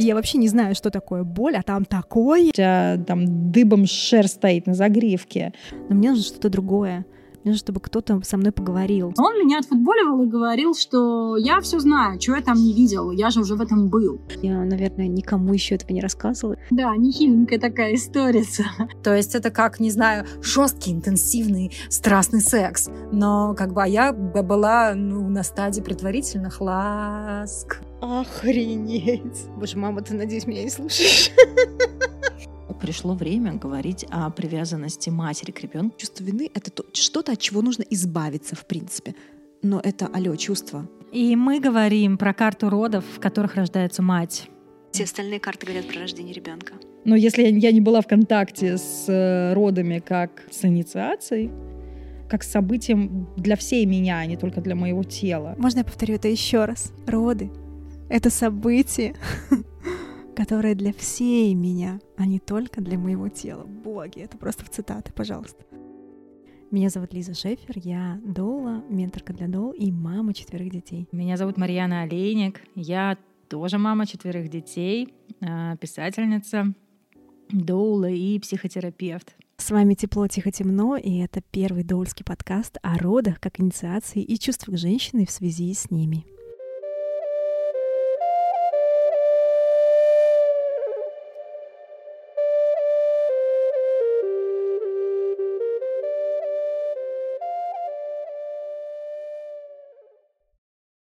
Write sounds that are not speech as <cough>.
Я вообще не знаю, что такое боль, а там такое. У тебя там дыбом шерсть стоит на загривке. Но мне нужно что-то другое. Мне нужно, чтобы кто-то со мной поговорил. Он меня отфутболивал и говорил, что я все знаю, чего я там не видел, я же уже в этом был. Я, наверное, никому еще этого не рассказывала. Да, нехиленькая такая история. <laughs> То есть это как, не знаю, жесткий, интенсивный, страстный секс. Но как бы а я была ну, на стадии предварительных ласк. Охренеть. Боже, мама, ты, надеюсь, меня не слушаешь? <laughs> пришло время говорить о привязанности матери к ребенку. Чувство вины — это то, что-то, от чего нужно избавиться, в принципе. Но это, алло, чувство. И мы говорим про карту родов, в которых рождается мать. Все остальные карты говорят про рождение ребенка. Но если я не была в контакте с э, родами как с инициацией, как с событием для всей меня, а не только для моего тела. Можно я повторю это еще раз? Роды — это событие, которое для всей меня, а не только для моего тела. Боги, это просто в цитаты, пожалуйста. Меня зовут Лиза Шефер, я доула, менторка для доул и мама четверых детей. Меня зовут Марьяна Олейник, я тоже мама четверых детей, а, писательница, доула и психотерапевт. С вами «Тепло, тихо, темно», и это первый доульский подкаст о родах как инициации и чувствах женщины в связи с ними.